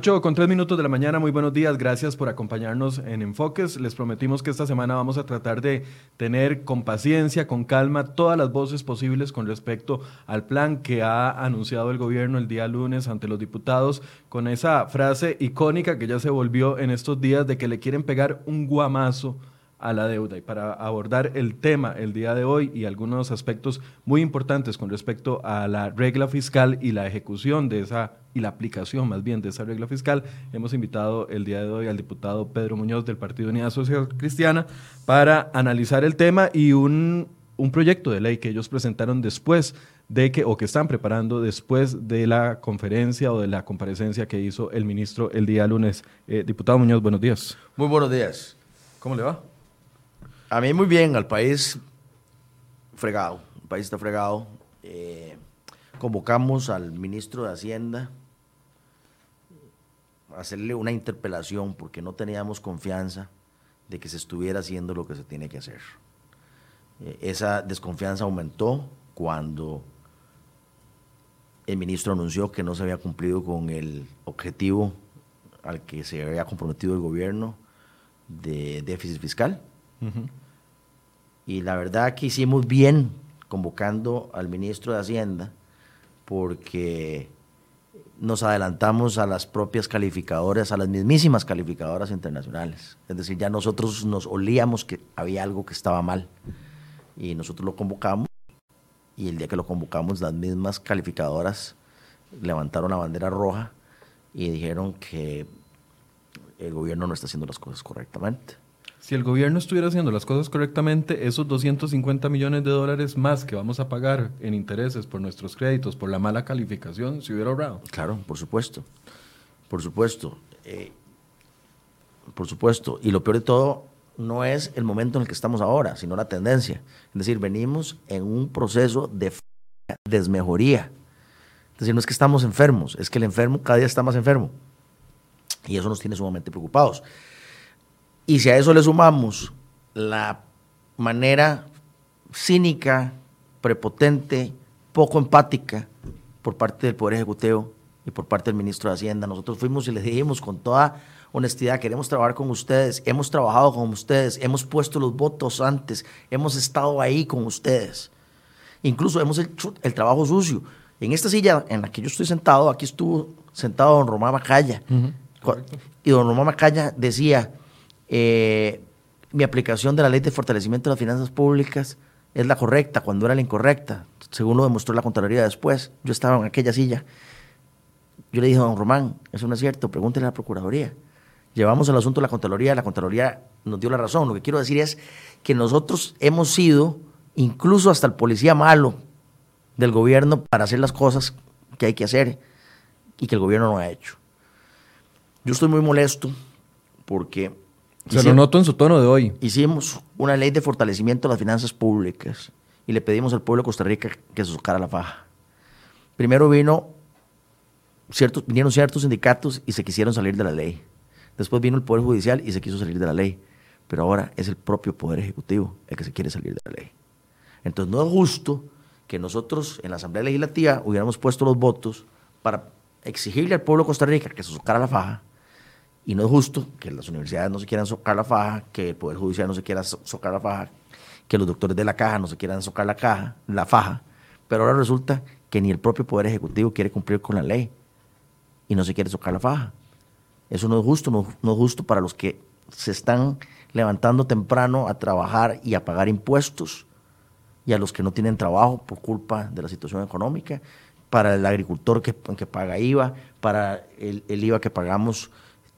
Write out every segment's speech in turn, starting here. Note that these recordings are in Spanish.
8 con 3 minutos de la mañana, muy buenos días, gracias por acompañarnos en Enfoques. Les prometimos que esta semana vamos a tratar de tener con paciencia, con calma, todas las voces posibles con respecto al plan que ha anunciado el gobierno el día lunes ante los diputados, con esa frase icónica que ya se volvió en estos días de que le quieren pegar un guamazo a la deuda. Y para abordar el tema el día de hoy y algunos aspectos muy importantes con respecto a la regla fiscal y la ejecución de esa y la aplicación más bien de esa regla fiscal, hemos invitado el día de hoy al diputado Pedro Muñoz del Partido Unidad Social Cristiana para analizar el tema y un, un proyecto de ley que ellos presentaron después de que, o que están preparando después de la conferencia o de la comparecencia que hizo el ministro el día lunes. Eh, diputado Muñoz, buenos días. Muy buenos días. ¿Cómo le va? A mí muy bien, al país fregado. El país está fregado. Eh, convocamos al ministro de Hacienda a hacerle una interpelación porque no teníamos confianza de que se estuviera haciendo lo que se tiene que hacer. Eh, esa desconfianza aumentó cuando el ministro anunció que no se había cumplido con el objetivo al que se había comprometido el gobierno de déficit fiscal. Y la verdad que hicimos bien convocando al ministro de Hacienda porque nos adelantamos a las propias calificadoras, a las mismísimas calificadoras internacionales. Es decir, ya nosotros nos olíamos que había algo que estaba mal y nosotros lo convocamos y el día que lo convocamos las mismas calificadoras levantaron la bandera roja y dijeron que el gobierno no está haciendo las cosas correctamente. Si el gobierno estuviera haciendo las cosas correctamente, esos 250 millones de dólares más que vamos a pagar en intereses por nuestros créditos, por la mala calificación, se hubiera ahorrado. Claro, por supuesto. Por supuesto. Eh, por supuesto. Y lo peor de todo no es el momento en el que estamos ahora, sino la tendencia. Es decir, venimos en un proceso de desmejoría. Es decir, no es que estamos enfermos, es que el enfermo cada día está más enfermo. Y eso nos tiene sumamente preocupados. Y si a eso le sumamos la manera cínica, prepotente, poco empática por parte del Poder Ejecutivo y por parte del ministro de Hacienda, nosotros fuimos y les dijimos con toda honestidad, queremos trabajar con ustedes, hemos trabajado con ustedes, hemos puesto los votos antes, hemos estado ahí con ustedes. Incluso hemos hecho el trabajo sucio. En esta silla en la que yo estoy sentado, aquí estuvo sentado don Román Macaya. Y don Román Macaya decía, eh, mi aplicación de la ley de fortalecimiento de las finanzas públicas es la correcta cuando era la incorrecta, según lo demostró la Contraloría después. Yo estaba en aquella silla. Yo le dije a don Román, eso no es cierto, pregúntele a la Procuraduría. Llevamos el asunto a la Contraloría, la Contraloría nos dio la razón. Lo que quiero decir es que nosotros hemos sido, incluso hasta el policía malo del gobierno, para hacer las cosas que hay que hacer y que el gobierno no ha hecho. Yo estoy muy molesto porque se lo noto en su tono de hoy. Hicimos una ley de fortalecimiento de las finanzas públicas y le pedimos al pueblo de Costa Rica que se sacara la faja. Primero vino ciertos, vinieron ciertos sindicatos y se quisieron salir de la ley. Después vino el Poder Judicial y se quiso salir de la ley. Pero ahora es el propio Poder Ejecutivo el que se quiere salir de la ley. Entonces no es justo que nosotros en la Asamblea Legislativa hubiéramos puesto los votos para exigirle al pueblo de Costa Rica que se sacara la faja y no es justo que las universidades no se quieran socar la faja, que el Poder Judicial no se quiera socar la faja, que los doctores de la caja no se quieran socar la caja, la faja, pero ahora resulta que ni el propio Poder Ejecutivo quiere cumplir con la ley y no se quiere socar la faja. Eso no es justo, no, no es justo para los que se están levantando temprano a trabajar y a pagar impuestos y a los que no tienen trabajo por culpa de la situación económica, para el agricultor que, que paga IVA, para el, el IVA que pagamos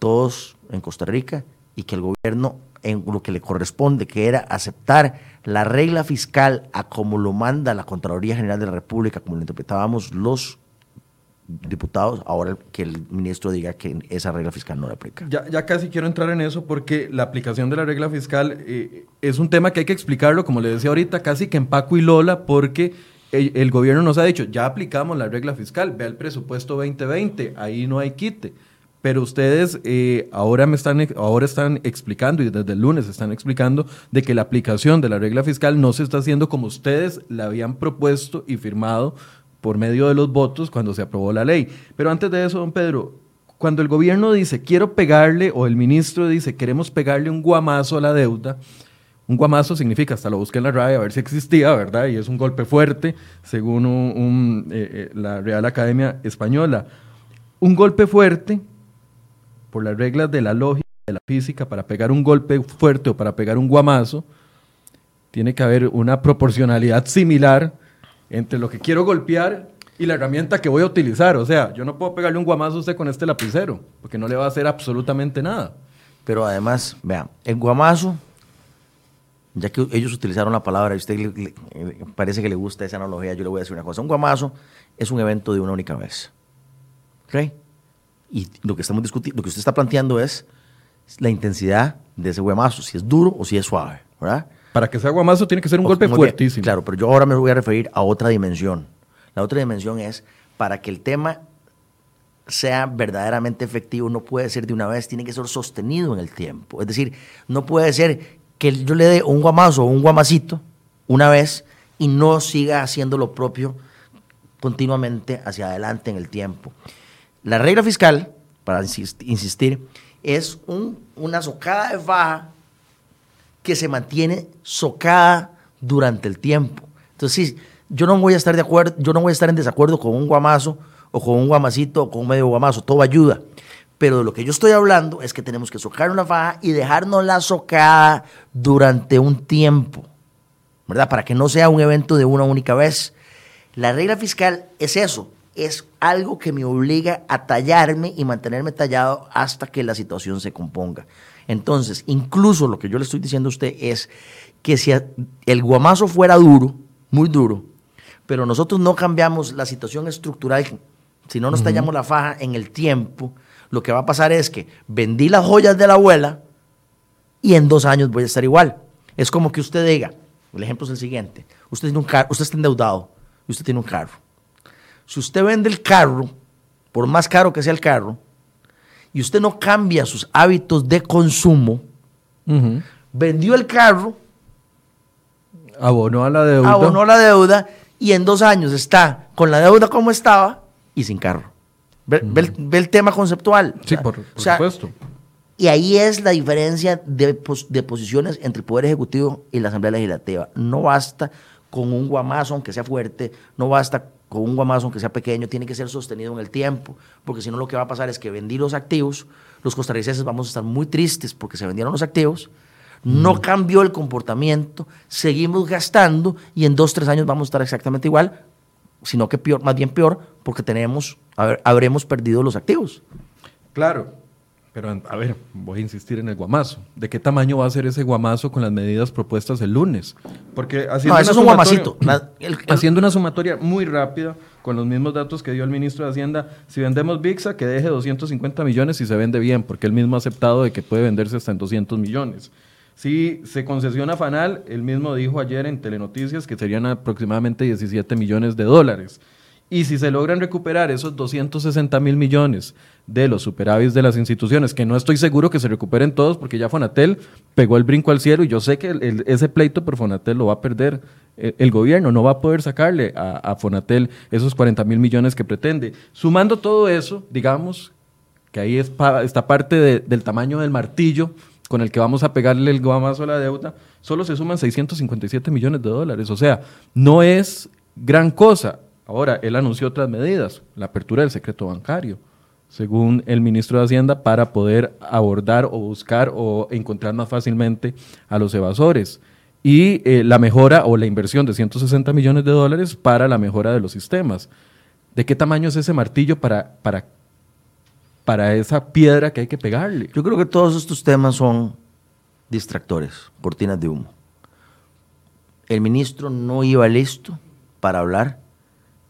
todos en Costa Rica y que el gobierno en lo que le corresponde, que era aceptar la regla fiscal a como lo manda la Contraloría General de la República, como lo interpretábamos los diputados, ahora que el ministro diga que esa regla fiscal no la aplica. Ya, ya casi quiero entrar en eso porque la aplicación de la regla fiscal eh, es un tema que hay que explicarlo, como le decía ahorita, casi que en Paco y Lola, porque el, el gobierno nos ha dicho, ya aplicamos la regla fiscal, ve el presupuesto 2020, ahí no hay quite pero ustedes eh, ahora me están ahora están explicando y desde el lunes están explicando de que la aplicación de la regla fiscal no se está haciendo como ustedes la habían propuesto y firmado por medio de los votos cuando se aprobó la ley. Pero antes de eso, don Pedro, cuando el gobierno dice quiero pegarle o el ministro dice queremos pegarle un guamazo a la deuda, un guamazo significa, hasta lo busqué en la radio a ver si existía, ¿verdad? Y es un golpe fuerte, según eh, eh, la Real Academia Española. Un golpe fuerte, por las reglas de la lógica de la física, para pegar un golpe fuerte o para pegar un guamazo, tiene que haber una proporcionalidad similar entre lo que quiero golpear y la herramienta que voy a utilizar. O sea, yo no puedo pegarle un guamazo a usted con este lapicero, porque no le va a hacer absolutamente nada. Pero además, vean, el guamazo, ya que ellos utilizaron la palabra, y usted parece que le gusta esa analogía, yo le voy a decir una cosa. Un guamazo es un evento de una única vez. ¿Ok? Y lo que estamos discutiendo, lo que usted está planteando es la intensidad de ese guamazo, si es duro o si es suave, ¿verdad? Para que sea guamazo tiene que ser un golpe fuertísimo. claro, pero yo ahora me voy a referir a otra dimensión. La otra dimensión es, para que el tema sea verdaderamente efectivo, no puede ser de una vez, tiene que ser sostenido en el tiempo. Es decir, no puede ser que yo le dé un guamazo o un guamacito una vez y no siga haciendo lo propio continuamente hacia adelante en el tiempo. La regla fiscal, para insistir, es una socada de faja que se mantiene socada durante el tiempo. Entonces, yo no voy a estar de acuerdo, yo no voy a estar en desacuerdo con un guamazo o con un guamacito o con un medio guamazo, todo ayuda. Pero de lo que yo estoy hablando es que tenemos que socar una faja y dejarnos la socada durante un tiempo, ¿verdad? Para que no sea un evento de una única vez. La regla fiscal es eso, es algo que me obliga a tallarme y mantenerme tallado hasta que la situación se componga. Entonces, incluso lo que yo le estoy diciendo a usted es que si el guamazo fuera duro, muy duro, pero nosotros no cambiamos la situación estructural, si no nos tallamos la faja en el tiempo, lo que va a pasar es que vendí las joyas de la abuela y en dos años voy a estar igual. Es como que usted diga, el ejemplo es el siguiente, usted, tiene un usted está endeudado y usted tiene un carro. Si usted vende el carro, por más caro que sea el carro, y usted no cambia sus hábitos de consumo, vendió el carro, abonó a la deuda. Abonó a la deuda y en dos años está con la deuda como estaba y sin carro. Ve, el, tema conceptual. Sí, por, supuesto. Y ahí es la diferencia de, de, posiciones entre el Poder Ejecutivo y la Asamblea Legislativa. No basta con un guamazo, aunque sea fuerte, no basta con un guamazo, aunque sea pequeño, tiene que ser sostenido en el tiempo, porque si no lo que va a pasar es que vendí los activos, los costarricenses vamos a estar muy tristes porque se vendieron los activos, no mm. cambió el comportamiento, seguimos gastando y en dos, tres años vamos a estar exactamente igual, sino que peor, más bien peor, porque tenemos, habremos perdido los activos. Claro, pero a ver, voy a insistir en el guamazo. ¿De qué tamaño va a ser ese guamazo con las medidas propuestas el lunes? Porque haciendo, no, eso es un guamacito. haciendo una sumatoria muy rápida con los mismos datos que dio el ministro de Hacienda, si vendemos VIXA, que deje 250 millones y se vende bien, porque él mismo ha aceptado de que puede venderse hasta en 200 millones. Si se concesiona FANAL, él mismo dijo ayer en Telenoticias que serían aproximadamente 17 millones de dólares. Y si se logran recuperar esos 260 mil millones de los superávits de las instituciones, que no estoy seguro que se recuperen todos porque ya Fonatel pegó el brinco al cielo y yo sé que ese pleito por Fonatel lo va a perder eh, el, gobierno, no va a poder sacarle a, Fonatel esos 40 mil millones que pretende. Sumando todo eso, digamos que ahí es esta parte del tamaño del martillo con el que vamos a pegarle el guamazo a la deuda, solo se suman 657 millones de dólares. O sea, no es gran cosa. Ahora, él anunció otras medidas, la apertura del secreto bancario, según el ministro de Hacienda, para poder abordar o buscar o encontrar más fácilmente a los evasores. Y eh, la mejora o la inversión de 160 millones de dólares para la mejora de los sistemas. ¿De qué tamaño es ese martillo para, para, para esa piedra que hay que pegarle? Yo creo que todos estos temas son distractores, cortinas de humo. El ministro no iba listo para hablar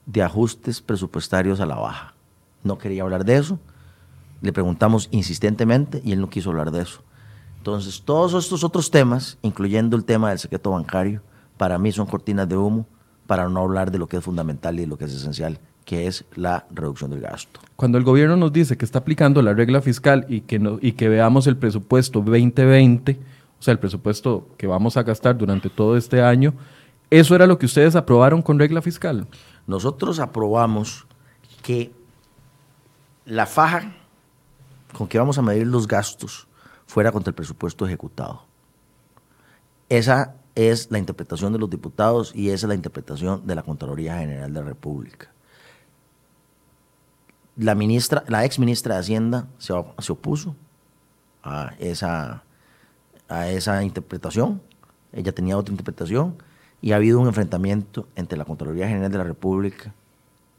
de ajustes presupuestarios a la baja. No quería hablar de eso. Le preguntamos insistentemente y él no quiso hablar de eso. Entonces, todos estos otros temas, incluyendo el tema del secreto bancario, para mí son cortinas de humo para no hablar de lo que es fundamental y de lo que es esencial, que es la reducción del gasto. Cuando el gobierno nos dice que está aplicando la regla fiscal y que, no, y que veamos el presupuesto 2020, o sea, el presupuesto que vamos a gastar durante todo este año, ¿eso era lo que ustedes aprobaron con regla fiscal? Nosotros aprobamos que la faja con que vamos a medir los gastos fuera contra el presupuesto ejecutado. Esa es la interpretación de los diputados y esa es la interpretación de la Contraloría General de la República. La, ministra, la ex ministra de Hacienda se, se opuso a esa, a esa interpretación. Ella tenía otra interpretación y ha habido un enfrentamiento entre la Contraloría General de la República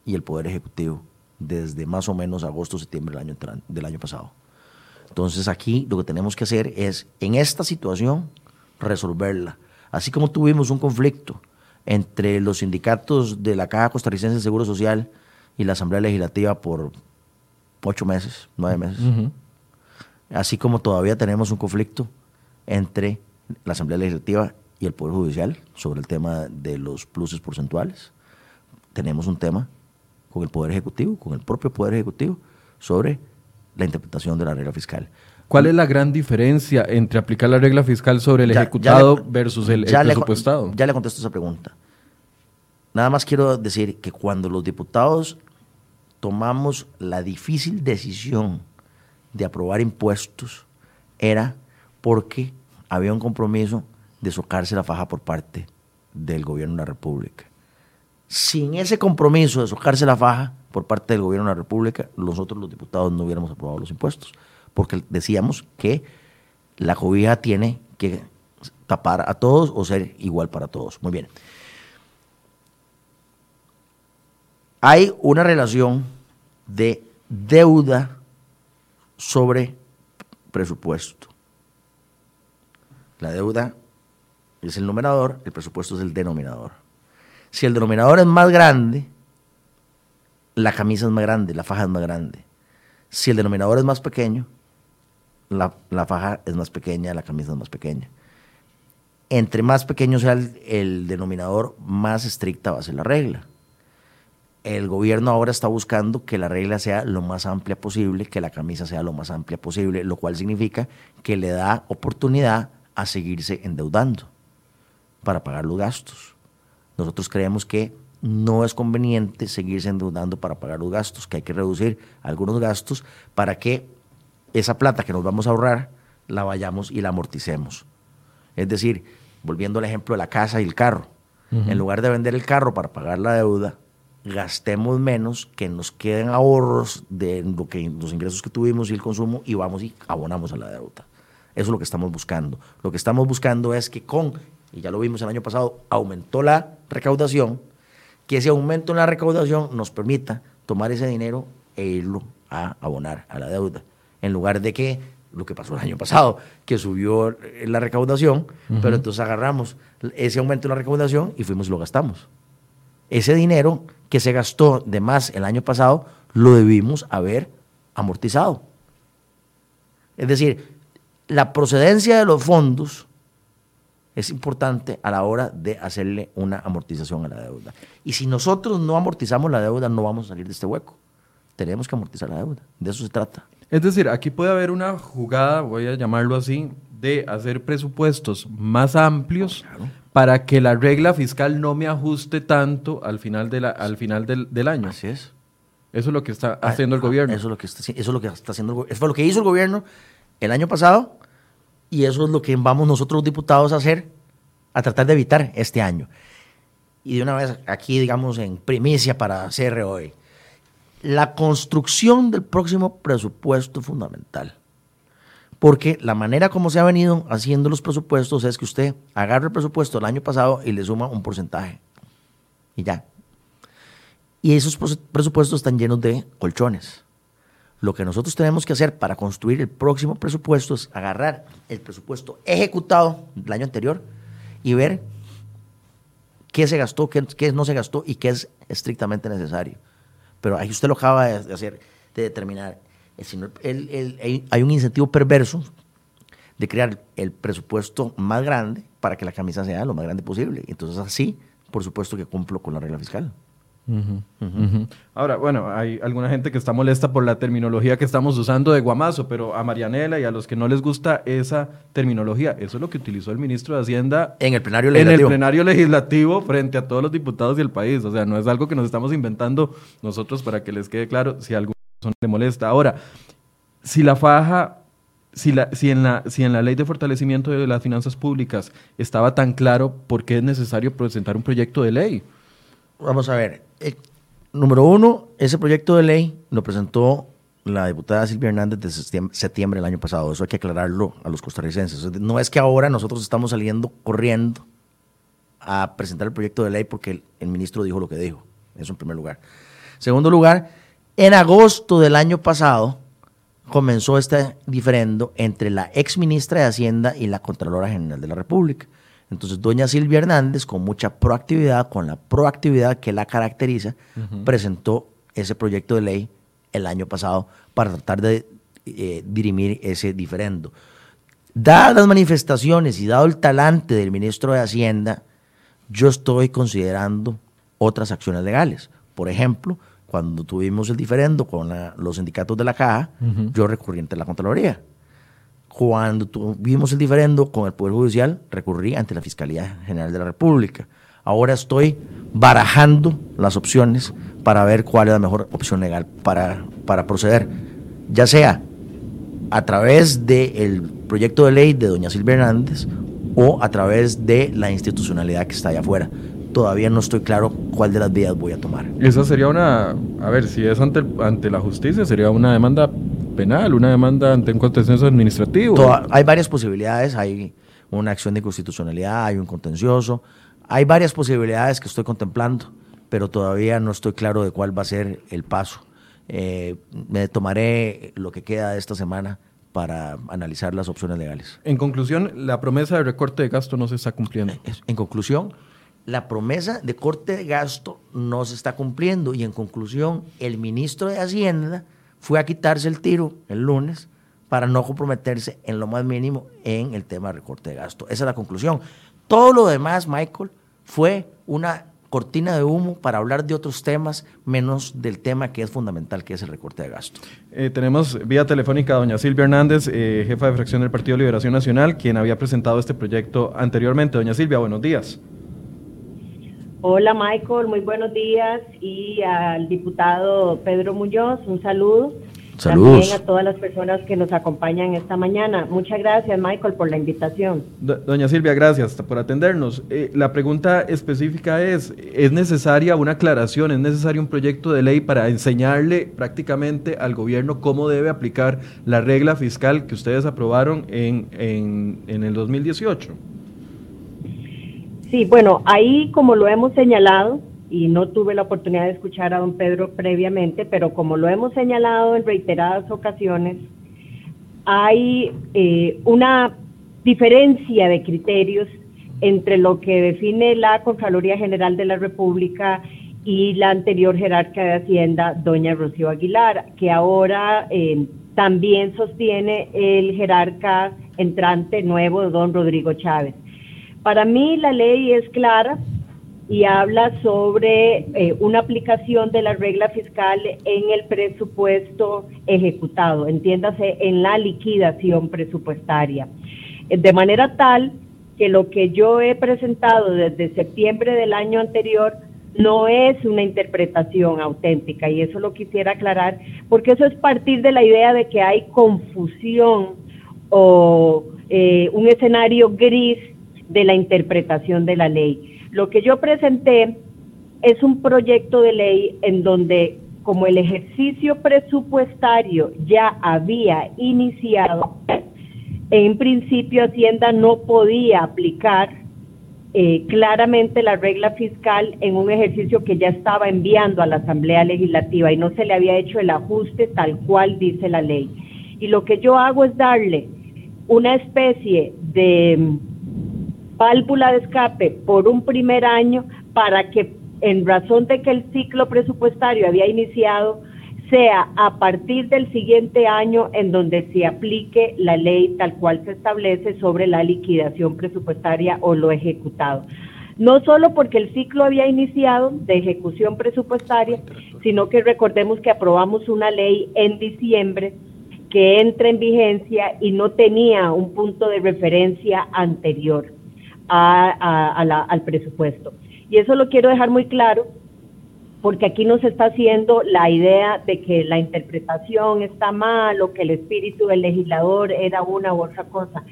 y el Poder Ejecutivo desde más o menos agosto, septiembre del año, del año pasado. Entonces aquí lo que tenemos que hacer es, en esta situación, resolverla. Así como tuvimos un conflicto entre los sindicatos de la Caja Costarricense de Seguro Social y la Asamblea Legislativa por ocho meses, nueve meses. Así como todavía tenemos un conflicto entre la Asamblea Legislativa y el Poder Judicial sobre el tema de los pluses porcentuales. Tenemos un tema con el Poder Ejecutivo, con el propio Poder Ejecutivo, sobre la interpretación de la regla fiscal. ¿Cuál es la gran diferencia entre aplicar la regla fiscal sobre el ejecutado versus el, presupuestado? ya le contesto esa pregunta. Nada más quiero decir que cuando los diputados tomamos la difícil decisión de aprobar impuestos, era porque había un compromiso de socarse la faja por parte del gobierno de la República. Sin ese compromiso de socarse la faja por parte del gobierno de la República, nosotros los diputados no hubiéramos aprobado los impuestos, porque decíamos que la cobija tiene que tapar a todos o ser igual para todos. Muy bien. Hay una relación de deuda sobre presupuesto. La deuda es el numerador, el presupuesto es el denominador. Si el denominador es más grande, la camisa es más grande, la faja es más grande. Si el denominador es más pequeño, la, faja es más pequeña, la camisa es más pequeña. Entre más pequeño sea el denominador, más estricta va a ser la regla el gobierno ahora está buscando que la regla sea lo más amplia posible, que la camisa sea lo más amplia posible, lo cual significa que le da oportunidad a seguirse endeudando para pagar los gastos. Nosotros creemos que no es conveniente seguirse endeudando para pagar los gastos, que hay que reducir algunos gastos para que esa plata que nos vamos a ahorrar la vayamos y la amorticemos. Es decir, volviendo al ejemplo de la casa y el carro, en lugar de vender el carro para pagar la deuda, gastemos menos, que nos queden ahorros de lo que, los ingresos que tuvimos y el consumo y vamos y abonamos a la deuda. Eso es lo que estamos buscando. Lo que estamos buscando es que con, y ya lo vimos el año pasado, aumentó la recaudación, que ese aumento en la recaudación nos permita tomar ese dinero e irlo a abonar a la deuda. En lugar de que lo que pasó el año pasado, que subió la recaudación, pero entonces agarramos ese aumento en la recaudación y fuimos y lo gastamos. Ese dinero que se gastó de más el año pasado, lo debimos haber amortizado. Es decir, la procedencia de los fondos es importante a la hora de hacerle una amortización a la deuda. Y si nosotros no amortizamos la deuda, no vamos a salir de este hueco. Tenemos que amortizar la deuda. De eso se trata. Es decir, aquí puede haber una jugada, voy a llamarlo así, de hacer presupuestos más amplios para que la regla fiscal no me ajuste tanto al final, de la, al final del, año. Así es. Eso es lo que está ah, haciendo el ah, gobierno. Eso es lo que está, eso es lo que está haciendo Eso fue lo que hizo el gobierno el año pasado y eso es lo que vamos nosotros los diputados a hacer, a tratar de evitar este año. Y de una vez aquí, digamos, en primicia para hacer hoy. La construcción del próximo presupuesto fundamental porque la manera como se ha venido haciendo los presupuestos es que usted agarra el presupuesto del año pasado y le suma un porcentaje. Y ya. Y esos presupuestos están llenos de colchones. Lo que nosotros tenemos que hacer para construir el próximo presupuesto es agarrar el presupuesto ejecutado del año anterior y ver qué se gastó, qué, no se gastó y qué es estrictamente necesario. Pero ahí usted lo acaba de hacer, de determinar hay un incentivo perverso de crear el presupuesto más grande para que la camisa sea lo más grande posible. Entonces así, por supuesto que cumplo con la regla fiscal. Ahora, bueno, hay alguna gente que está molesta por la terminología que estamos usando de guamazo, pero a Marianela y a los que no les gusta esa terminología, eso es lo que utilizó el ministro de Hacienda en el plenario legislativo, en el plenario legislativo frente a todos los diputados del país. O sea, no es algo que nos estamos inventando nosotros para que les quede claro si algo le molesta. Ahora, si la faja, si, la, si, en la, si en la ley de fortalecimiento de las finanzas públicas estaba tan claro, ¿por qué es necesario presentar un proyecto de ley? Vamos a ver. Eh, número uno, ese proyecto de ley lo presentó la diputada Silvia Hernández desde septiembre del año pasado. Eso hay que aclararlo a los costarricenses. No es que ahora nosotros estamos saliendo corriendo a presentar el proyecto de ley porque el, ministro dijo lo que dijo. Eso en primer lugar. Segundo lugar, en agosto del año pasado comenzó este diferendo entre la ex ministra de Hacienda y la Contralora General de la República. Entonces, doña Silvia Hernández, con mucha proactividad, con la proactividad que la caracteriza, presentó ese proyecto de ley el año pasado para tratar de eh, dirimir ese diferendo. Dadas las manifestaciones y dado el talante del ministro de Hacienda, yo estoy considerando otras acciones legales. Por ejemplo, cuando tuvimos el diferendo con los sindicatos de la caja, yo recurrí ante la Contraloría. Cuando tuvimos el diferendo con el Poder Judicial, recurrí ante la Fiscalía General de la República. Ahora estoy barajando las opciones para ver cuál es la mejor opción legal para, para proceder, ya sea a través del proyecto de ley de doña Silvia Hernández o a través de la institucionalidad que está allá afuera. Todavía no estoy claro cuál de las vías voy a tomar. Esa sería una, a ver, si es ante, ante la justicia, sería una demanda penal, una demanda ante un contencioso administrativo. hay varias posibilidades, hay una acción de constitucionalidad, hay un contencioso, hay varias posibilidades que estoy contemplando, pero todavía no estoy claro de cuál va a ser el paso. Eh, me tomaré lo que queda de esta semana para analizar las opciones legales. En conclusión, la promesa de recorte de gasto no se está cumpliendo. En conclusión, la promesa de corte de gasto no se está cumpliendo y en conclusión, el ministro de Hacienda fue a quitarse el tiro el lunes para no comprometerse en lo más mínimo en el tema de recorte de gasto. Esa es la conclusión. Todo lo demás, Michael, fue una cortina de humo para hablar de otros temas, menos del tema que es fundamental, que es el recorte de gasto. Eh, tenemos vía telefónica a doña Silvia Hernández, eh, jefa de fracción del Partido Liberación Nacional, quien había presentado este proyecto anteriormente. Doña Silvia, buenos días. Hola Michael, muy buenos días y al diputado Pedro Muñoz, un saludo. Saludos. También a todas las personas que nos acompañan esta mañana. Muchas gracias, Michael, por la invitación. doña Silvia, gracias por atendernos. Eh, la pregunta específica es, ¿es necesaria una aclaración, es necesario un proyecto de ley para enseñarle prácticamente al gobierno cómo debe aplicar la regla fiscal que ustedes aprobaron en, en, en el 2018? Sí, bueno, ahí como lo hemos señalado, y no tuve la oportunidad de escuchar a don Pedro previamente, pero como lo hemos señalado en reiteradas ocasiones, hay eh, una diferencia de criterios entre lo que define la Contraloría General de la República y la anterior jerarca de Hacienda, doña Rocío Aguilar, que ahora eh, también sostiene el jerarca entrante nuevo, don Rodrigo Chávez. Para mí la ley es clara, y habla sobre eh, una aplicación de la regla fiscal en el presupuesto ejecutado, entiéndase, en la liquidación presupuestaria. Eh, de manera tal que lo que yo he presentado desde septiembre del año anterior no es una interpretación auténtica y eso lo quisiera aclarar porque eso es partir de la idea de que hay confusión o eh, un escenario gris de la interpretación de la ley. Lo que yo presenté es un proyecto de ley en donde como el ejercicio presupuestario ya había iniciado, en principio Hacienda no podía aplicar eh, claramente la regla fiscal en un ejercicio que ya estaba enviando a la Asamblea Legislativa y no se le había hecho el ajuste tal cual dice la ley. Y lo que yo hago es darle una especie de válvula de escape por un primer año para que en razón de que el ciclo presupuestario había iniciado, sea a partir del siguiente año en donde se aplique la ley tal cual se establece sobre la liquidación presupuestaria o lo ejecutado. No solo porque el ciclo había iniciado de ejecución presupuestaria, sino que recordemos que aprobamos una ley en diciembre que entra en vigencia y no tenía un punto de referencia anterior al presupuesto. Y eso lo quiero dejar muy claro porque aquí nos está haciendo la idea de que la interpretación está mal o que el espíritu del legislador era una u otra cosa.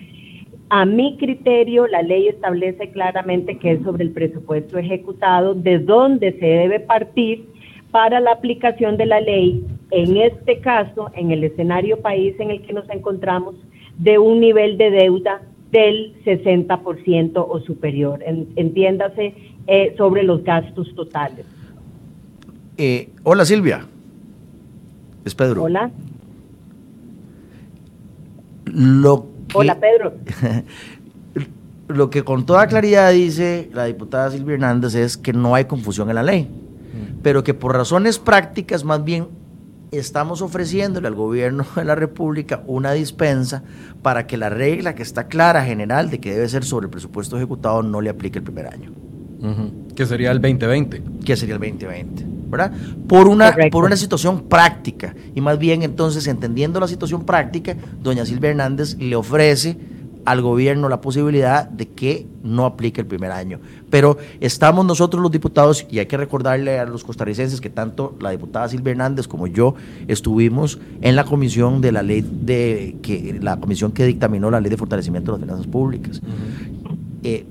A mi criterio, la ley establece claramente que es sobre el presupuesto ejecutado, de dónde se debe partir para la aplicación de la ley, en este caso, en el escenario país en el que nos encontramos, de un nivel de deuda del 60% o superior, entiéndase, eh, sobre los gastos totales. Eh, hola Silvia. Es Pedro. Hola. Lo hola Pedro. lo que con toda claridad dice la diputada Silvia Hernández es que no hay confusión en la ley, mm. pero que por razones prácticas más bien estamos ofreciéndole al gobierno de la República una dispensa para que la regla que está clara general de que debe ser sobre el presupuesto ejecutado no le aplique el primer año. Que sería el 2020. Que sería el 2020, ¿verdad? Por una, por una situación práctica. Y más bien entonces, entendiendo la situación práctica, doña Silvia Hernández le ofrece al gobierno la posibilidad de que no aplique el primer año. Pero estamos nosotros los diputados, y hay que recordarle a los costarricenses que tanto la diputada Silvia Hernández como yo estuvimos en la comisión de la ley de que la comisión que dictaminó la ley de fortalecimiento de las finanzas públicas. Eh,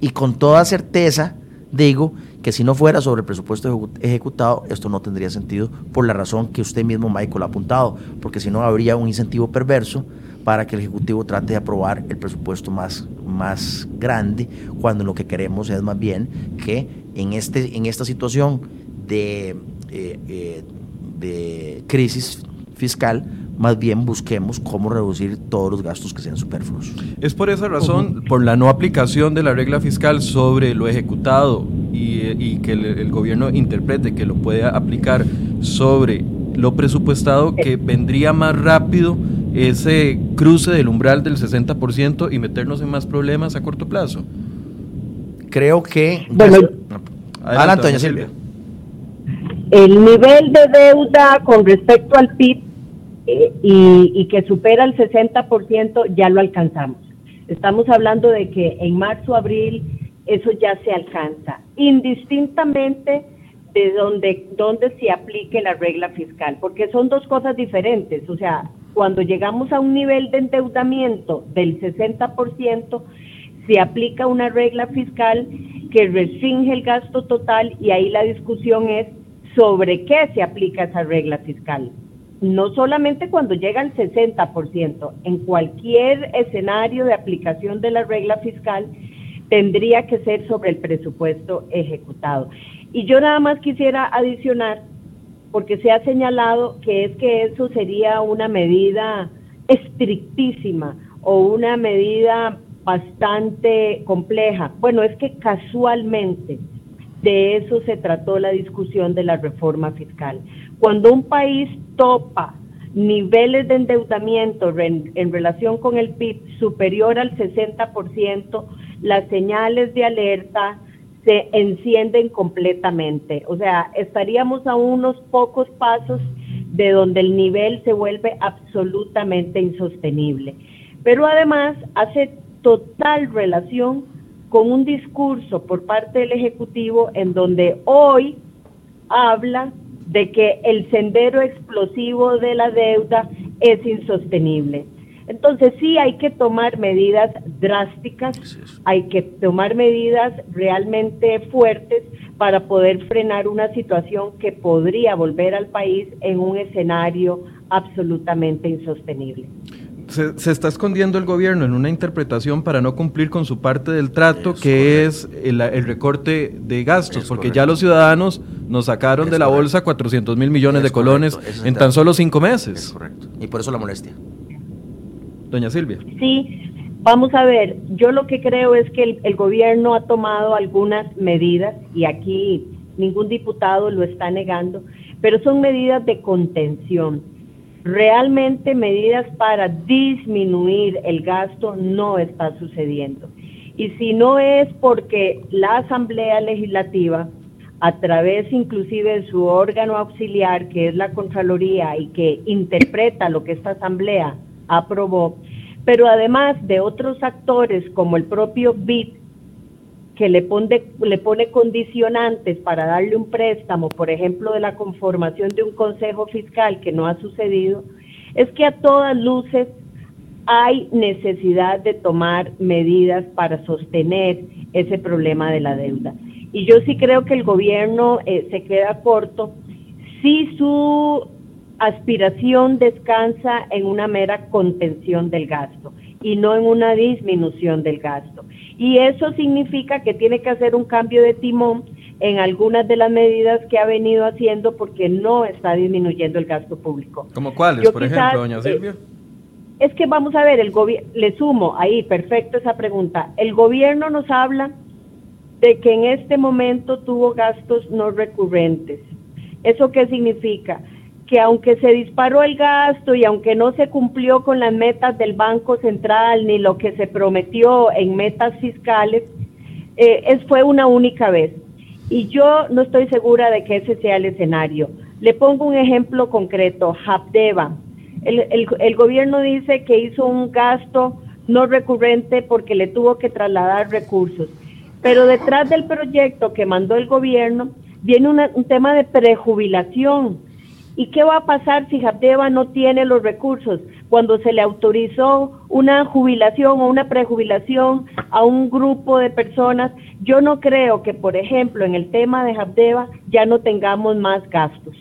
y con toda certeza digo que si no fuera sobre el presupuesto ejecutado, esto no tendría sentido por la razón que usted mismo, Michael, ha apuntado, porque si no habría un incentivo perverso para que el Ejecutivo trate de aprobar el presupuesto más, más grande, cuando lo que queremos es más bien que en, este, en esta situación de, eh, eh, de crisis fiscal, más bien busquemos cómo reducir todos los gastos que sean superfluos. Es por esa razón, por la no aplicación de la regla fiscal sobre lo ejecutado y, que el, gobierno interprete que lo pueda aplicar sobre lo presupuestado, que vendría más rápido ese cruce del umbral del 60% y meternos en más problemas a corto plazo? Creo que... Bueno, Adelante, doña Silvia. El nivel de deuda con respecto al PIB eh, y, y que supera el 60% ya lo alcanzamos. Estamos hablando de que en marzo, abril, eso ya se alcanza, indistintamente de donde, donde se aplique la regla fiscal, porque son dos cosas diferentes. O sea, cuando llegamos a un nivel de endeudamiento del 60%, se aplica una regla fiscal que restringe el gasto total y ahí la discusión es sobre qué se aplica esa regla fiscal. No solamente cuando llega al 60%, en cualquier escenario de aplicación de la regla fiscal tendría que ser sobre el presupuesto ejecutado. Y yo nada más quisiera adicionar porque se ha señalado que es que eso sería una medida estrictísima o una medida bastante compleja. Bueno, es que casualmente de eso se trató la discusión de la reforma fiscal. Cuando un país topa niveles de endeudamiento en, relación con el PIB superior al 60%, las señales de alerta se encienden completamente. O sea, estaríamos a unos pocos pasos de donde el nivel se vuelve absolutamente insostenible. Pero además hace total relación con un discurso por parte del Ejecutivo en donde hoy habla de que el sendero explosivo de la deuda es insostenible. Entonces sí hay que tomar medidas drásticas, hay que tomar medidas realmente fuertes para poder frenar una situación que podría volver al país en un escenario absolutamente insostenible. Se, está escondiendo el gobierno en una interpretación para no cumplir con su parte del trato, que es el, recorte de gastos, porque ya los ciudadanos nos sacaron de la bolsa 400 mil millones de colones en tan solo cinco meses. correcto. Y por eso la molestia. Doña Silvia. Sí, vamos a ver, yo lo que creo es que el, gobierno ha tomado algunas medidas y aquí ningún diputado lo está negando, pero son medidas de contención. Realmente medidas para disminuir el gasto no está sucediendo. Y si no es porque la Asamblea Legislativa, a través inclusive de su órgano auxiliar, que es la Contraloría y que interpreta lo que esta Asamblea aprobó, pero además de otros actores como el propio BID, que le pone, le pone condicionantes para darle un préstamo, por ejemplo, de la conformación de un consejo fiscal que no ha sucedido, es que a todas luces hay necesidad de tomar medidas para sostener ese problema de la deuda. Y yo sí creo que el gobierno eh, se queda corto si su aspiración descansa en una mera contención del gasto y no en una disminución del gasto. Y eso significa que tiene que hacer un cambio de timón en algunas de las medidas que ha venido haciendo porque no está disminuyendo el gasto público. ¿Como cuáles, por ejemplo, doña Silvia? es que vamos a ver, el le sumo ahí, perfecto esa pregunta. El gobierno nos habla de que en este momento tuvo gastos no recurrentes. ¿Eso qué significa? Que aunque se disparó el gasto y aunque no se cumplió con las metas del Banco Central ni lo que se prometió en metas fiscales, eh, es, fue una única vez. Y yo no estoy segura de que ese sea el escenario. Le pongo un ejemplo concreto, Habdeba. El, el, el gobierno dice que hizo un gasto no recurrente porque le tuvo que trasladar recursos. Pero detrás del proyecto que mandó el gobierno viene un tema de prejubilación. ¿Y qué va a pasar si Jateva no tiene los recursos? Cuando se le autorizó una jubilación o una prejubilación a un grupo de personas, yo no creo que, por ejemplo, en el tema de Jabdeva ya no tengamos más gastos.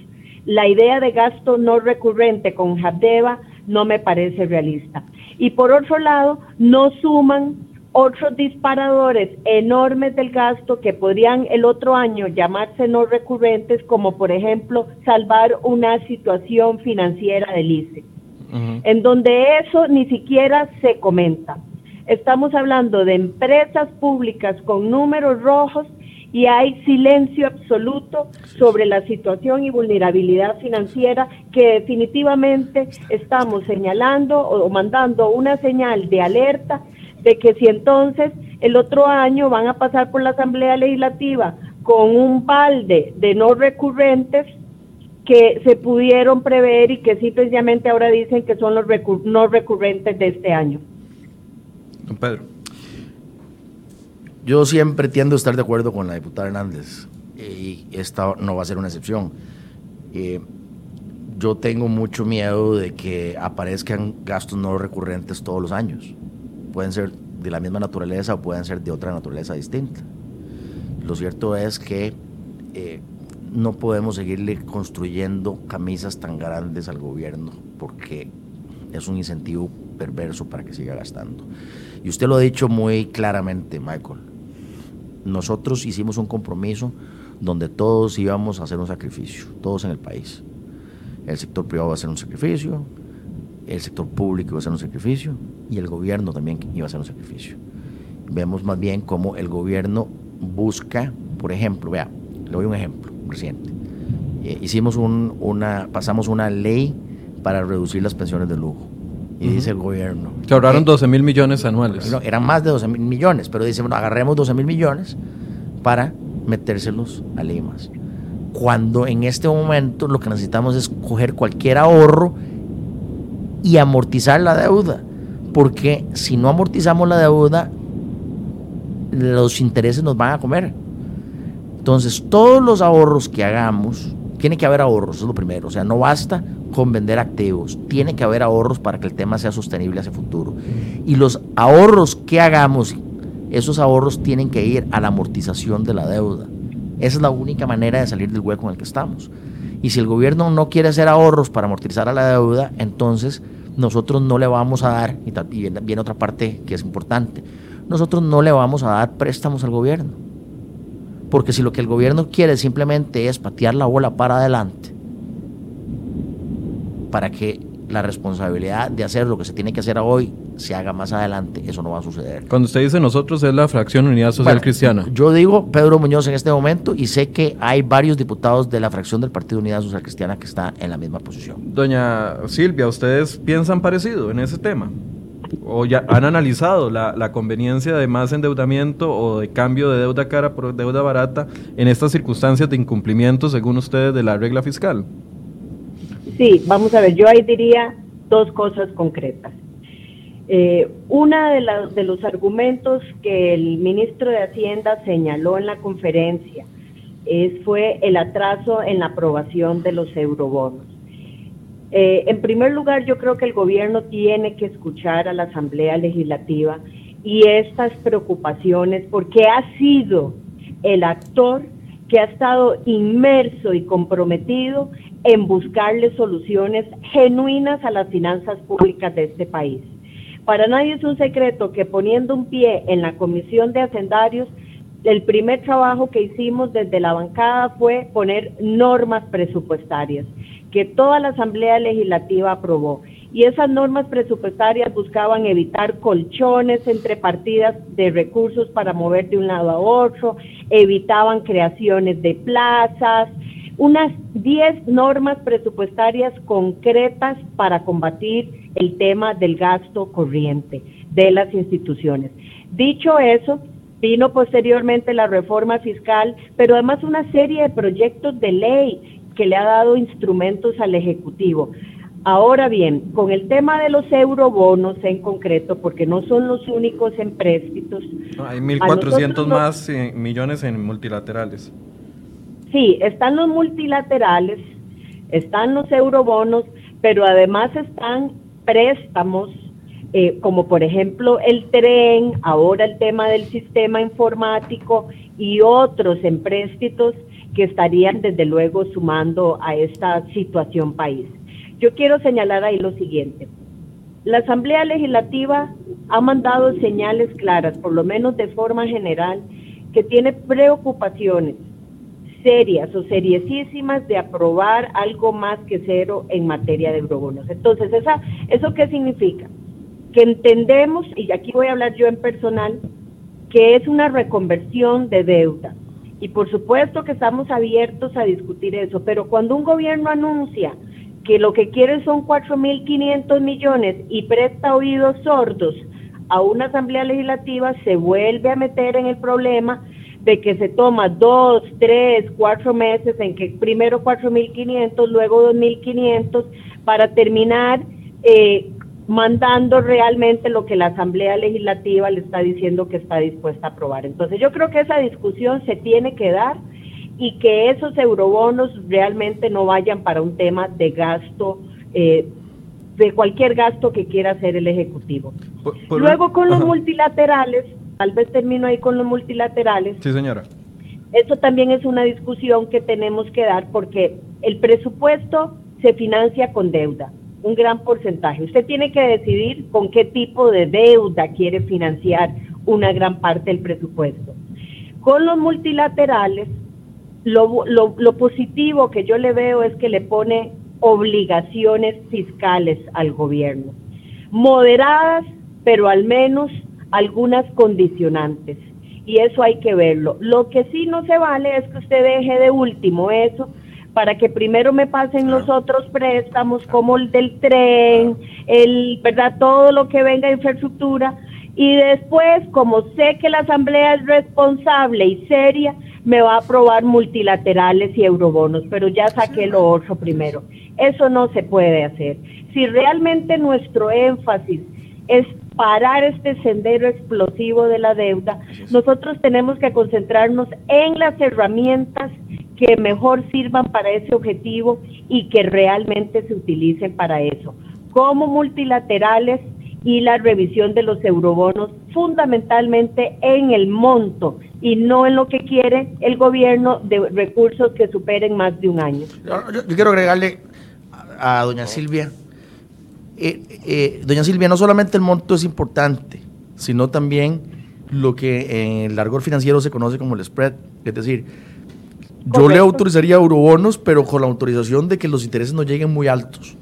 La idea de gasto no recurrente con Jabdeva no me parece realista. Y por otro lado, no suman otros disparadores enormes del gasto que podrían el otro año llamarse no recurrentes, como por ejemplo salvar una situación financiera del ICE, en donde eso ni siquiera se comenta. Estamos hablando de empresas públicas con números rojos y hay silencio absoluto sobre la situación y vulnerabilidad financiera que definitivamente estamos señalando o mandando una señal de alerta de que si entonces el otro año van a pasar por la Asamblea Legislativa con un balde de no recurrentes que se pudieron prever y que simplemente ahora dicen que son los no recurrentes de este año. Don Pedro. Yo siempre tiendo a estar de acuerdo con la diputada Hernández y esta no va a ser una excepción. Eh, yo tengo mucho miedo de que aparezcan gastos no recurrentes todos los años pueden ser de la misma naturaleza o pueden ser de otra naturaleza distinta. Lo cierto es que eh, no podemos seguirle construyendo camisas tan grandes al gobierno porque es un incentivo perverso para que siga gastando. Y usted lo ha dicho muy claramente, Michael. Nosotros hicimos un compromiso donde todos íbamos a hacer un sacrificio, todos en el país. El sector privado va a hacer un sacrificio, el sector público iba a hacer un sacrificio y el gobierno también iba a hacer un sacrificio. Vemos más bien cómo el gobierno busca, por ejemplo, vea, le doy un ejemplo reciente. Eh, hicimos un, una, pasamos una ley para reducir las pensiones de lujo. Y dice el gobierno. Se ahorraron 12 mil millones anuales. No, eran más de 12 mil millones, pero dice, bueno, agarremos 12 mil millones para metérselos a Limas. Cuando en este momento lo que necesitamos es coger cualquier ahorro y amortizar la deuda. Porque si no amortizamos la deuda, los intereses nos van a comer. Entonces, todos los ahorros que hagamos, tiene que haber ahorros, es lo primero. O sea, no basta con vender activos, tiene que haber ahorros para que el tema sea sostenible hacia el futuro. Y los ahorros que hagamos, esos ahorros tienen que ir a la amortización de la deuda. Esa es la única manera de salir del hueco en el que estamos. Y si el gobierno no quiere hacer ahorros para amortizar a la deuda, entonces nosotros no le vamos a dar, y viene otra parte que es importante, nosotros no le vamos a dar préstamos al gobierno. Porque si lo que el gobierno quiere simplemente es patear la bola para adelante, para que la responsabilidad de hacer lo que se tiene que hacer hoy se haga más adelante, eso no va a suceder. Cuando usted dice nosotros es la fracción Unidad Social Cristiana. Yo digo Pedro Muñoz en este momento y sé que hay varios diputados de la fracción del Partido Unidad Social Cristiana que está en la misma posición. Doña Silvia, ¿ustedes piensan parecido en ese tema? ¿O ya han analizado la, la conveniencia de más endeudamiento o de cambio de deuda cara por deuda barata en estas circunstancias de incumplimiento, según ustedes, de la regla fiscal? Sí, vamos a ver, yo ahí diría dos cosas concretas. Eh, de, de los argumentos que el ministro de Hacienda señaló en la conferencia es, fue el atraso en la aprobación de los eurobonos. Eh, en primer lugar, yo creo que el gobierno tiene que escuchar a la Asamblea Legislativa y estas preocupaciones porque ha sido el actor que ha estado inmerso y comprometido en buscarle soluciones genuinas a las finanzas públicas de este país. Para nadie es un secreto que poniendo un pie en la Comisión de Hacendarios, el primer trabajo que hicimos desde la bancada fue poner normas presupuestarias que toda la Asamblea Legislativa aprobó. Y esas normas presupuestarias buscaban evitar colchones entre partidas de recursos para mover de un lado a otro, evitaban creaciones de plazas, unas 10 normas presupuestarias concretas para combatir el tema del gasto corriente de las instituciones. Dicho eso, vino posteriormente la reforma fiscal, pero además una serie de proyectos de ley que le ha dado instrumentos al Ejecutivo. Ahora bien, con el tema de los eurobonos en concreto, porque no son los únicos en préstitos. hay 1.400 más eh, millones en multilaterales. Sí, están los multilaterales, están los eurobonos, pero además están préstamos, eh, como por ejemplo el tren, ahora el tema del sistema informático y otros empréstitos que estarían desde luego sumando a esta situación país. Yo quiero señalar ahí lo siguiente. La Asamblea Legislativa ha mandado señales claras, por lo menos de forma general, que tiene preocupaciones serias o seriesísimas de aprobar algo más que cero en materia de eurobonos. Entonces, esa, ¿eso qué significa? Que entendemos, y aquí voy a hablar yo en personal, que es una reconversión de deuda. Y por supuesto que estamos abiertos a discutir eso, pero cuando un gobierno anuncia que lo que quiere son 4.500 millones y presta oídos sordos a una asamblea legislativa, se vuelve a meter en el problema de que se toma dos, tres, cuatro meses en que primero 4.500, luego 2.500, para terminar eh, mandando realmente lo que la Asamblea Legislativa le está diciendo que está dispuesta a aprobar. Entonces yo creo que esa discusión se tiene que dar y que esos eurobonos realmente no vayan para un tema de gasto, eh, de cualquier gasto que quiera hacer el Ejecutivo. Luego con los multilaterales, tal vez termino ahí con los multilaterales. Sí, señora. Eso también es una discusión que tenemos que dar porque el presupuesto se financia con deuda un gran porcentaje. Usted tiene que decidir con qué tipo de deuda quiere financiar una gran parte del presupuesto. Con los multilaterales, lo, lo, positivo que yo le veo es que le pone obligaciones fiscales al gobierno, moderadas, pero al menos algunas condicionantes. Y eso hay que verlo. Lo que sí no se vale es que usted deje de último eso para que primero me pasen los otros préstamos como el del tren, el, ¿verdad? Todo lo que venga de infraestructura y después, como sé que la Asamblea es responsable y seria, me va a aprobar multilaterales y eurobonos, pero ya saqué lo otro primero. Eso no se puede hacer. Si realmente nuestro énfasis es parar este sendero explosivo de la deuda, nosotros tenemos que concentrarnos en las herramientas que mejor sirvan para ese objetivo y que realmente se utilicen para eso, como multilaterales y la revisión de los eurobonos fundamentalmente en el monto y no en lo que quiere el gobierno de recursos que superen más de un año. Yo, quiero agregarle a, doña Silvia, eh, eh, doña Silvia, no solamente el monto es importante, sino también lo que en el largor financiero se conoce como el spread, es decir, yo le autorizaría eurobonos, pero con la autorización de que los intereses no lleguen muy altos.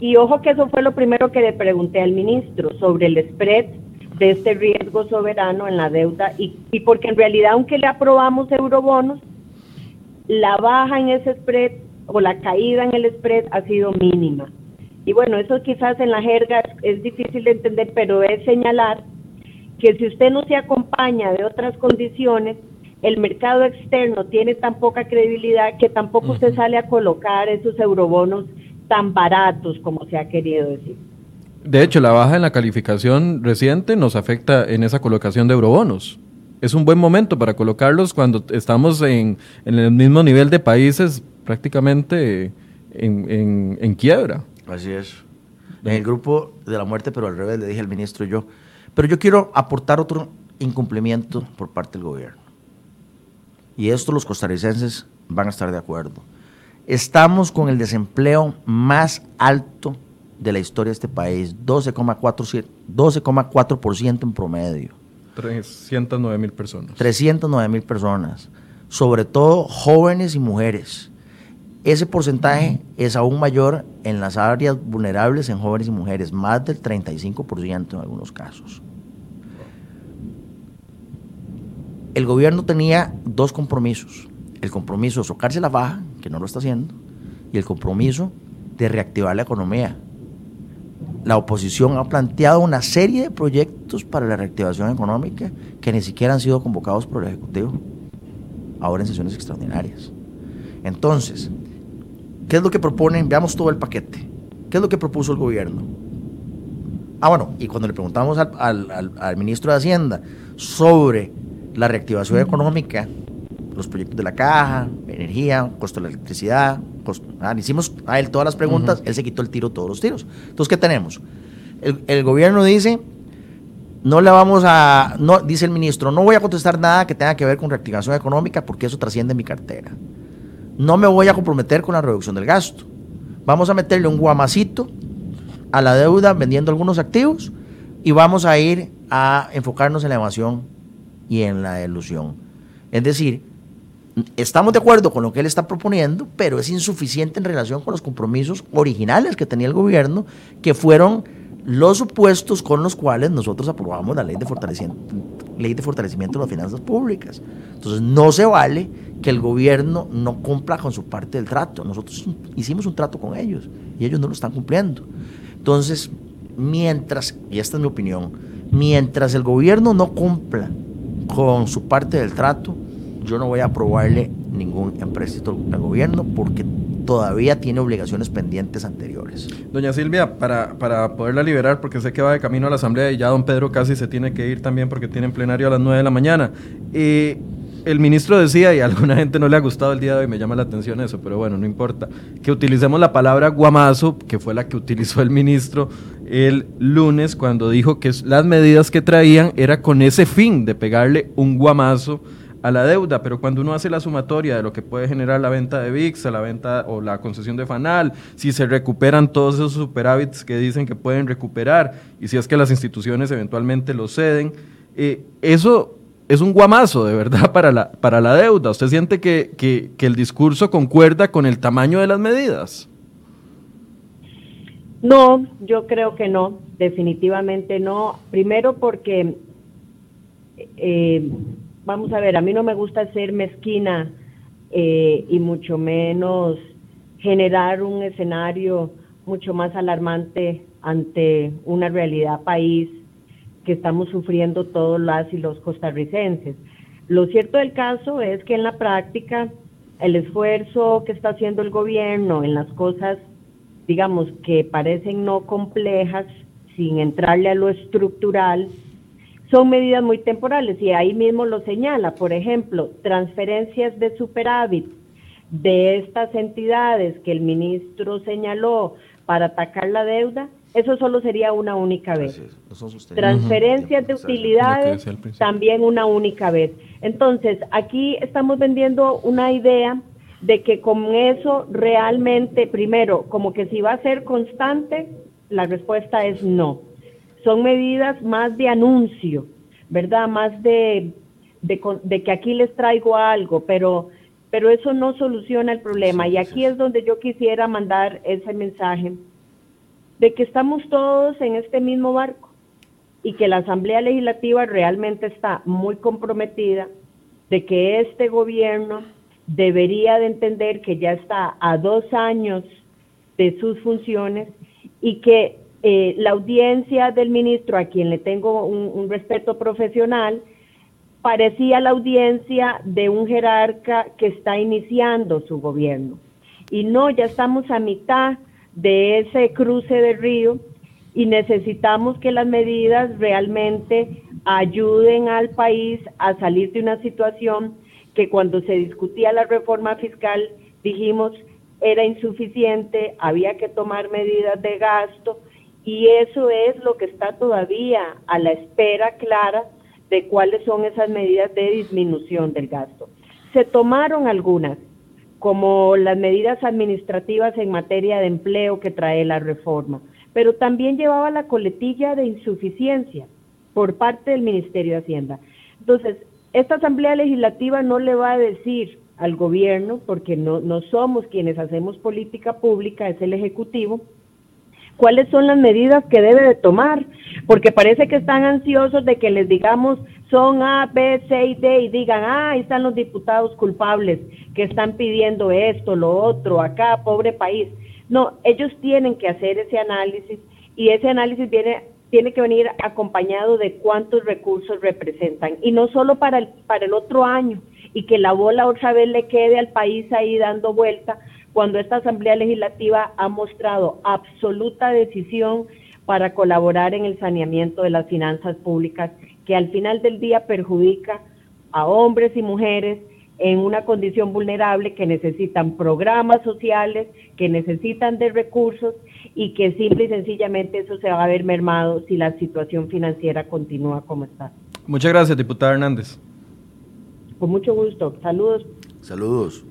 Y ojo que eso fue lo primero que le pregunté al ministro sobre el spread de este riesgo soberano en la deuda y, y porque en realidad aunque le aprobamos eurobonos, la baja en ese spread o la caída en el spread ha sido mínima. Y bueno, eso quizás en la jerga es difícil de entender, pero es señalar que si usted no se acompaña de otras condiciones, el mercado externo tiene tan poca credibilidad que tampoco se sale a colocar esos eurobonos tan baratos como se ha querido decir. De hecho, la baja en la calificación reciente nos afecta en esa colocación de eurobonos. Es un buen momento para colocarlos cuando estamos en, el mismo nivel de países prácticamente en, quiebra. Así es. En el grupo de la muerte, pero al revés, le dije al ministro yo. Pero yo quiero aportar otro incumplimiento por parte del gobierno. Y esto los costarricenses van a estar de acuerdo. Estamos con el desempleo más alto de la historia de este país, 12,4% en promedio. 309 mil personas. 309 mil personas, sobre todo jóvenes y mujeres. Ese porcentaje es aún mayor en las áreas vulnerables en jóvenes y mujeres, más del 35% en algunos casos. El gobierno tenía dos compromisos. El compromiso de socarse la baja, que no lo está haciendo, y el compromiso de reactivar la economía, la oposición ha planteado una serie de proyectos para la reactivación económica que ni siquiera han sido convocados por el Ejecutivo, ahora en sesiones extraordinarias. Entonces, ¿qué es lo que proponen? Veamos todo el paquete. ¿Qué es lo que propuso el gobierno? Ah, bueno, y cuando le preguntamos al, ministro de Hacienda sobre la reactivación económica, los proyectos de la caja, energía, costo de la electricidad, Ah, hicimos a él todas las preguntas, él se quitó el tiro, todos los tiros. Entonces, ¿qué tenemos? El, gobierno dice, no le vamos a, no, dice el ministro, no voy a contestar nada que tenga que ver con reactivación económica porque eso trasciende mi cartera. No me voy a comprometer con la reducción del gasto. Vamos a meterle un guamacito a la deuda vendiendo algunos activos y vamos a ir a enfocarnos en la evasión y en la ilusión. Es decir, estamos de acuerdo con lo que él está proponiendo, pero es insuficiente en relación con los compromisos originales que tenía el gobierno, que fueron los supuestos con los cuales nosotros aprobamos la ley de fortalecimiento, ley de, fortalecimiento de las finanzas públicas. Entonces, no se vale que el gobierno no cumpla con su parte del trato. Nosotros hicimos un trato con ellos y ellos no lo están cumpliendo. Entonces, mientras, y esta es mi opinión, mientras el gobierno no cumpla con su parte del trato, yo no voy a aprobarle ningún empréstito al gobierno porque todavía tiene obligaciones pendientes anteriores. Doña Silvia, para, para poderla liberar, porque sé que va de camino a la Asamblea y ya don Pedro casi se tiene que ir también porque tiene plenario a las 9 de la mañana. Y el ministro decía, y a alguna gente no le ha gustado el día de hoy, me llama la atención eso, pero bueno, no importa, que utilicemos la palabra guamazo, que fue la que utilizó el ministro el lunes cuando dijo que las medidas que traían era con ese fin de pegarle un guamazo a la deuda, pero cuando uno hace la sumatoria de lo que puede generar la venta de VIX, la venta o la concesión de FANAL, si se recuperan todos esos superávits que dicen que pueden recuperar y si es que las instituciones eventualmente lo ceden, eh, eso es un guamazo de verdad para la, para la deuda. ¿Usted siente que, que el discurso concuerda con el tamaño de las medidas? No, yo creo que no, definitivamente no. Primero porque eh, vamos a ver, a mí no me gusta ser mezquina eh, y mucho menos generar un escenario mucho más alarmante ante una realidad país que estamos sufriendo todos las y los costarricenses. Lo cierto del caso es que en la práctica el esfuerzo que está haciendo el gobierno en las cosas, digamos, que parecen no complejas, sin entrarle a lo estructural, son medidas muy temporales y ahí mismo lo señala. Por ejemplo, transferencias de superávit de estas entidades que el ministro señaló para atacar la deuda, eso solo sería una única vez. Transferencias de utilidades también una única vez. Entonces, aquí estamos vendiendo una idea de que con eso realmente, primero, como que si va a ser constante, la respuesta es no son medidas más de anuncio, ¿verdad? Más de, de, que aquí les traigo algo, pero, pero eso no soluciona el problema. y aquí es donde yo quisiera mandar ese mensaje de que estamos todos en este mismo barco y que la Asamblea Legislativa realmente está muy comprometida de que este gobierno debería de entender que ya está a dos años de sus funciones y que eh, la audiencia del ministro, a quien le tengo un, respeto profesional, parecía la audiencia de un jerarca que está iniciando su gobierno. Y no, ya estamos a mitad de ese cruce de río y necesitamos que las medidas realmente ayuden al país a salir de una situación que cuando se discutía la reforma fiscal dijimos era insuficiente, había que tomar medidas de gasto y eso es lo que está todavía a la espera clara de cuáles son esas medidas de disminución del gasto. Se tomaron algunas, como las medidas administrativas en materia de empleo que trae la reforma, pero también llevaba la coletilla de insuficiencia por parte del Ministerio de Hacienda. Entonces, esta Asamblea Legislativa no le va a decir al gobierno, porque no, somos quienes hacemos política pública, es el Ejecutivo, cuáles son las medidas que debe de tomar, porque parece que están ansiosos de que les digamos son A, B, C y D y digan, ah, ahí están los diputados culpables que están pidiendo esto, lo otro, acá, pobre país. No, ellos tienen que hacer ese análisis y ese análisis viene tiene que venir acompañado de cuántos recursos representan y no solo para el para el otro año y que la bola otra vez le quede al país ahí dando vuelta cuando esta Asamblea Legislativa ha mostrado absoluta decisión para colaborar en el saneamiento de las finanzas públicas, que al final del día perjudica a hombres y mujeres en una condición vulnerable que necesitan programas sociales, que necesitan de recursos y que simple y sencillamente eso se va a ver mermado si la situación financiera continúa como está. Muchas gracias, diputada Hernández. Con mucho gusto. Saludos. Saludos.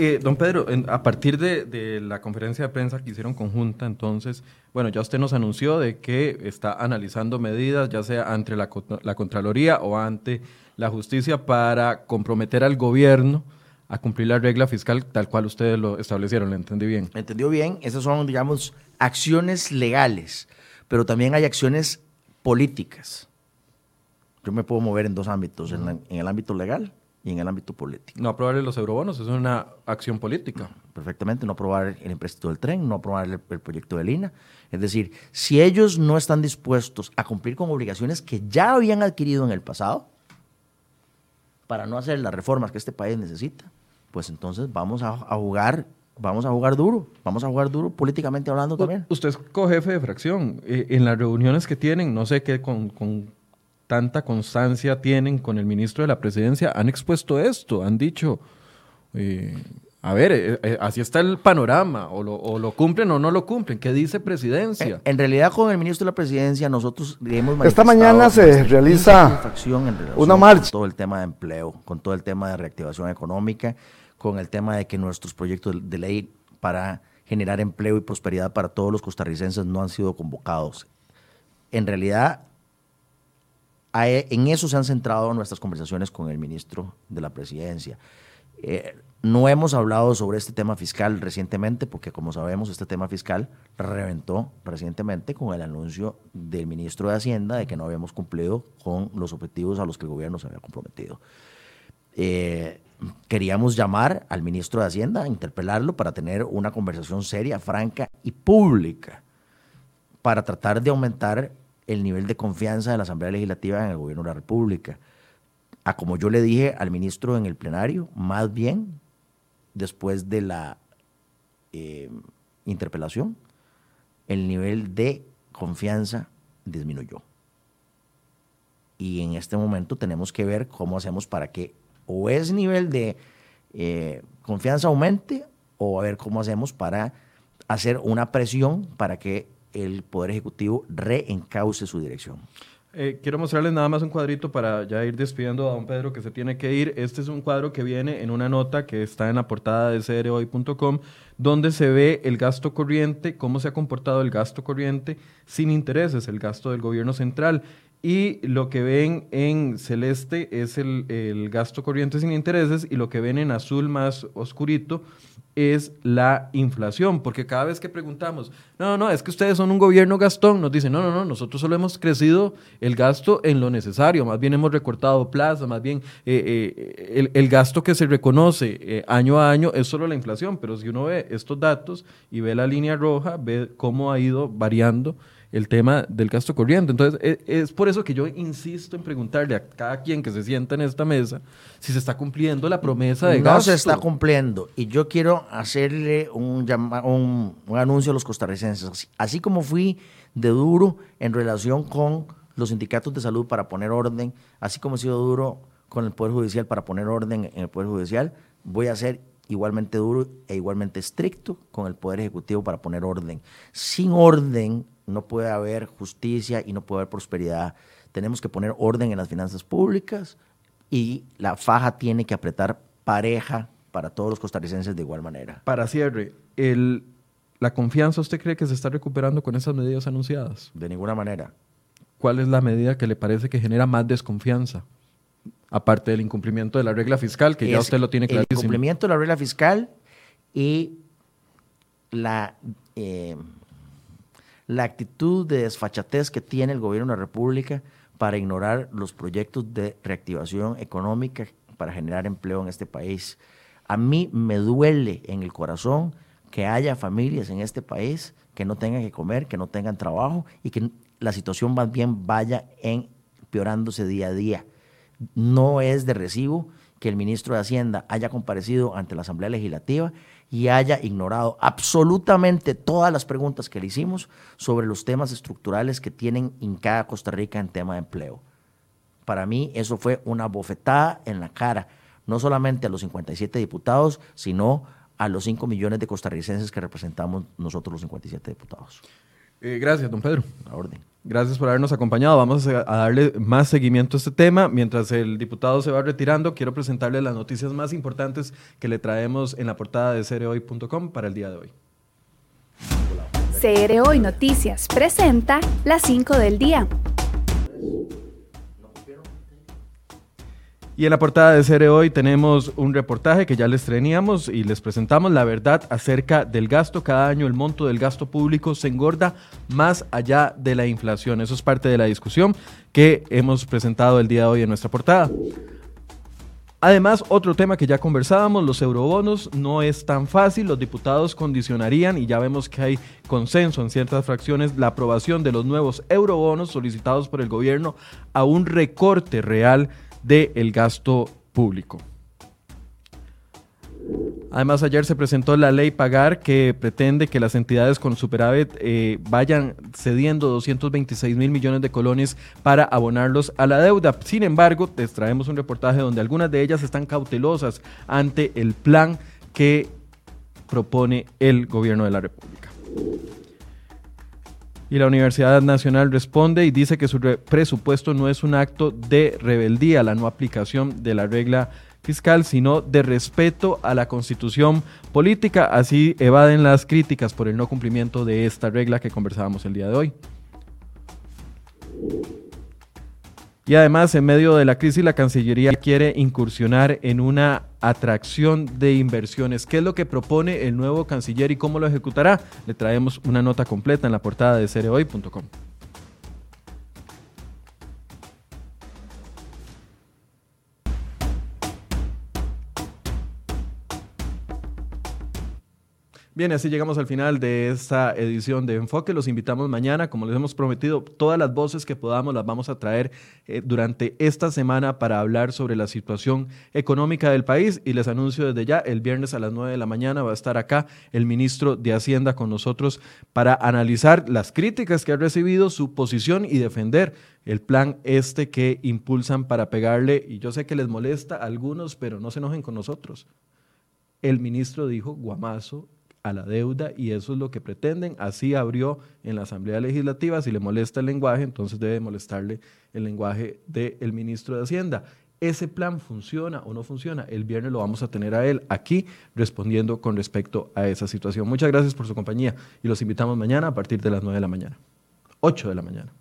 Eh, don Pedro, a partir de, la conferencia de prensa que hicieron conjunta, entonces, bueno, ya usted nos anunció de que está analizando medidas, ya sea ante la, Contraloría o ante la justicia, para comprometer al gobierno a cumplir la regla fiscal tal cual ustedes lo establecieron. ¿Le entendí bien? entendió bien. Esas son, digamos, acciones legales, pero también hay acciones políticas. Yo me puedo mover en dos ámbitos, en el ámbito legal y en el ámbito político. No aprobar los eurobonos, es una acción política. Perfectamente, no aprobar el empréstito del tren, no aprobar el, proyecto de Lina. Es decir, si ellos no están dispuestos a cumplir con obligaciones que ya habían adquirido en el pasado, para no hacer las reformas que este país necesita, pues entonces vamos a, jugar vamos a jugar duro, vamos a jugar duro políticamente hablando también. Usted es cojefe de fracción. Eh, en las reuniones que tienen, no sé qué, con, con tanta constancia tienen con el ministro de la presidencia, han expuesto esto, han dicho, eh, a ver, eh, eh, así está el panorama, o lo, cumplen o no lo cumplen, ¿qué dice presidencia? En, realidad con el ministro de la presidencia nosotros hemos Esta mañana se realiza una marcha. Con todo el tema de empleo, con todo el tema de reactivación económica, con el tema de que nuestros proyectos de ley para generar empleo y prosperidad para todos los costarricenses no han sido convocados. En realidad en eso se han centrado nuestras conversaciones con el ministro de la presidencia. Eh, no hemos hablado sobre este tema fiscal recientemente porque, como sabemos, este tema fiscal reventó recientemente con el anuncio del ministro de Hacienda de que no habíamos cumplido con los objetivos a los que el gobierno se había comprometido. Eh, queríamos llamar al ministro de Hacienda, interpelarlo para tener una conversación seria, franca y pública para tratar de aumentar el nivel de confianza de la Asamblea Legislativa en el gobierno de la República. A como yo le dije al ministro en el plenario, más bien después de la eh, interpelación, el nivel de confianza disminuyó. Y en este momento tenemos que ver cómo hacemos para que o ese nivel de eh, confianza aumente o a ver cómo hacemos para hacer una presión para que el Poder Ejecutivo reencauce su dirección. Eh, quiero mostrarles nada más un cuadrito para ya ir despidiendo a don Pedro que se tiene que ir. Este es un cuadro que viene en una nota que está en la portada de crhoy.com, donde se ve el gasto corriente, cómo se ha comportado el gasto corriente sin intereses, el gasto del gobierno central. Y lo que ven en celeste es el, el gasto corriente sin intereses y lo que ven en azul más oscurito es la inflación, porque cada vez que preguntamos, no, no, es que ustedes son un gobierno gastón, nos dicen, no, no, no, nosotros solo hemos crecido el gasto en lo necesario, más bien hemos recortado plazas, más bien eh, eh, el, gasto que se reconoce eh, año a año es solo la inflación, pero si uno ve estos datos y ve la línea roja, ve cómo ha ido variando el tema del gasto corriente. Entonces, e, es, por eso que yo insisto en preguntarle a cada quien que se sienta en esta mesa si se está cumpliendo la promesa de gasto. No se está cumpliendo. Y yo quiero hacerle un, un, un anuncio a los costarricenses. Así como fui de duro en relación con los sindicatos de salud para poner orden, así como he sido duro con el Poder Judicial para poner orden en el Poder Judicial, voy a ser igualmente duro e igualmente estricto con el Poder Ejecutivo para poner orden. Sin orden no puede haber justicia y no puede haber prosperidad. Tenemos que poner orden en las finanzas públicas y la faja tiene que apretar pareja para todos los costarricenses de igual manera. Para cierre, el, ¿la confianza usted cree que se está recuperando con esas medidas anunciadas? De ninguna manera. ¿Cuál es la medida que le parece que genera más desconfianza? Aparte del incumplimiento de la regla fiscal, que ya usted lo tiene clarísimo. El incumplimiento de la regla fiscal y la, eh, la actitud de desfachatez que tiene el gobierno de la República para ignorar los proyectos de reactivación económica para generar empleo en este país. A mí me duele en el corazón que haya familias en este país que no tengan que comer, que no tengan trabajo y que la situación más bien vaya empeorándose día a día. No es de recibo que el ministro de Hacienda haya comparecido ante la Asamblea Legislativa y haya ignorado absolutamente todas las preguntas que le hicimos sobre los temas estructurales que tienen en cada Costa Rica en tema de empleo. Para mí eso fue una bofetada en la cara, no solamente a los 57 diputados, sino a los 5 millones de costarricenses que representamos nosotros los 57 diputados. Eh, gracias, don Pedro. A orden. Gracias por habernos acompañado. Vamos a darle más seguimiento a este tema. Mientras el diputado se va retirando, quiero presentarle las noticias más importantes que le traemos en la portada de cereoy.com para el día de hoy. CR Noticias presenta las 5 del día. Y en la portada de Cere Hoy tenemos un reportaje que ya les teníamos y les presentamos la verdad acerca del gasto. Cada año el monto del gasto público se engorda más allá de la inflación. Eso es parte de la discusión que hemos presentado el día de hoy en nuestra portada. Además, otro tema que ya conversábamos, los eurobonos, no es tan fácil. Los diputados condicionarían, y ya vemos que hay consenso en ciertas fracciones, la aprobación de los nuevos eurobonos solicitados por el gobierno a un recorte real del gasto público. Además, ayer se presentó la ley Pagar que pretende que las entidades con superávit eh, vayan cediendo 226 mil millones de colones para abonarlos a la deuda. Sin embargo, les traemos un reportaje donde algunas de ellas están cautelosas ante el plan que propone el gobierno de la República. Y la Universidad Nacional responde y dice que su presupuesto no es un acto de rebeldía, la no aplicación de la regla fiscal, sino de respeto a la constitución política. Así evaden las críticas por el no cumplimiento de esta regla que conversábamos el día de hoy. Y además, en medio de la crisis, la Cancillería quiere incursionar en una atracción de inversiones. ¿Qué es lo que propone el nuevo canciller y cómo lo ejecutará? Le traemos una nota completa en la portada de cereoy.com. Bien, así llegamos al final de esta edición de Enfoque. Los invitamos mañana, como les hemos prometido, todas las voces que podamos las vamos a traer eh, durante esta semana para hablar sobre la situación económica del país. Y les anuncio desde ya, el viernes a las 9 de la mañana va a estar acá el ministro de Hacienda con nosotros para analizar las críticas que ha recibido, su posición y defender el plan este que impulsan para pegarle. Y yo sé que les molesta a algunos, pero no se enojen con nosotros. El ministro dijo guamazo a la deuda y eso es lo que pretenden. Así abrió en la Asamblea Legislativa. Si le molesta el lenguaje, entonces debe molestarle el lenguaje del ministro de Hacienda. ¿Ese plan funciona o no funciona? El viernes lo vamos a tener a él aquí respondiendo con respecto a esa situación. Muchas gracias por su compañía y los invitamos mañana a partir de las 9 de la mañana. 8 de la mañana.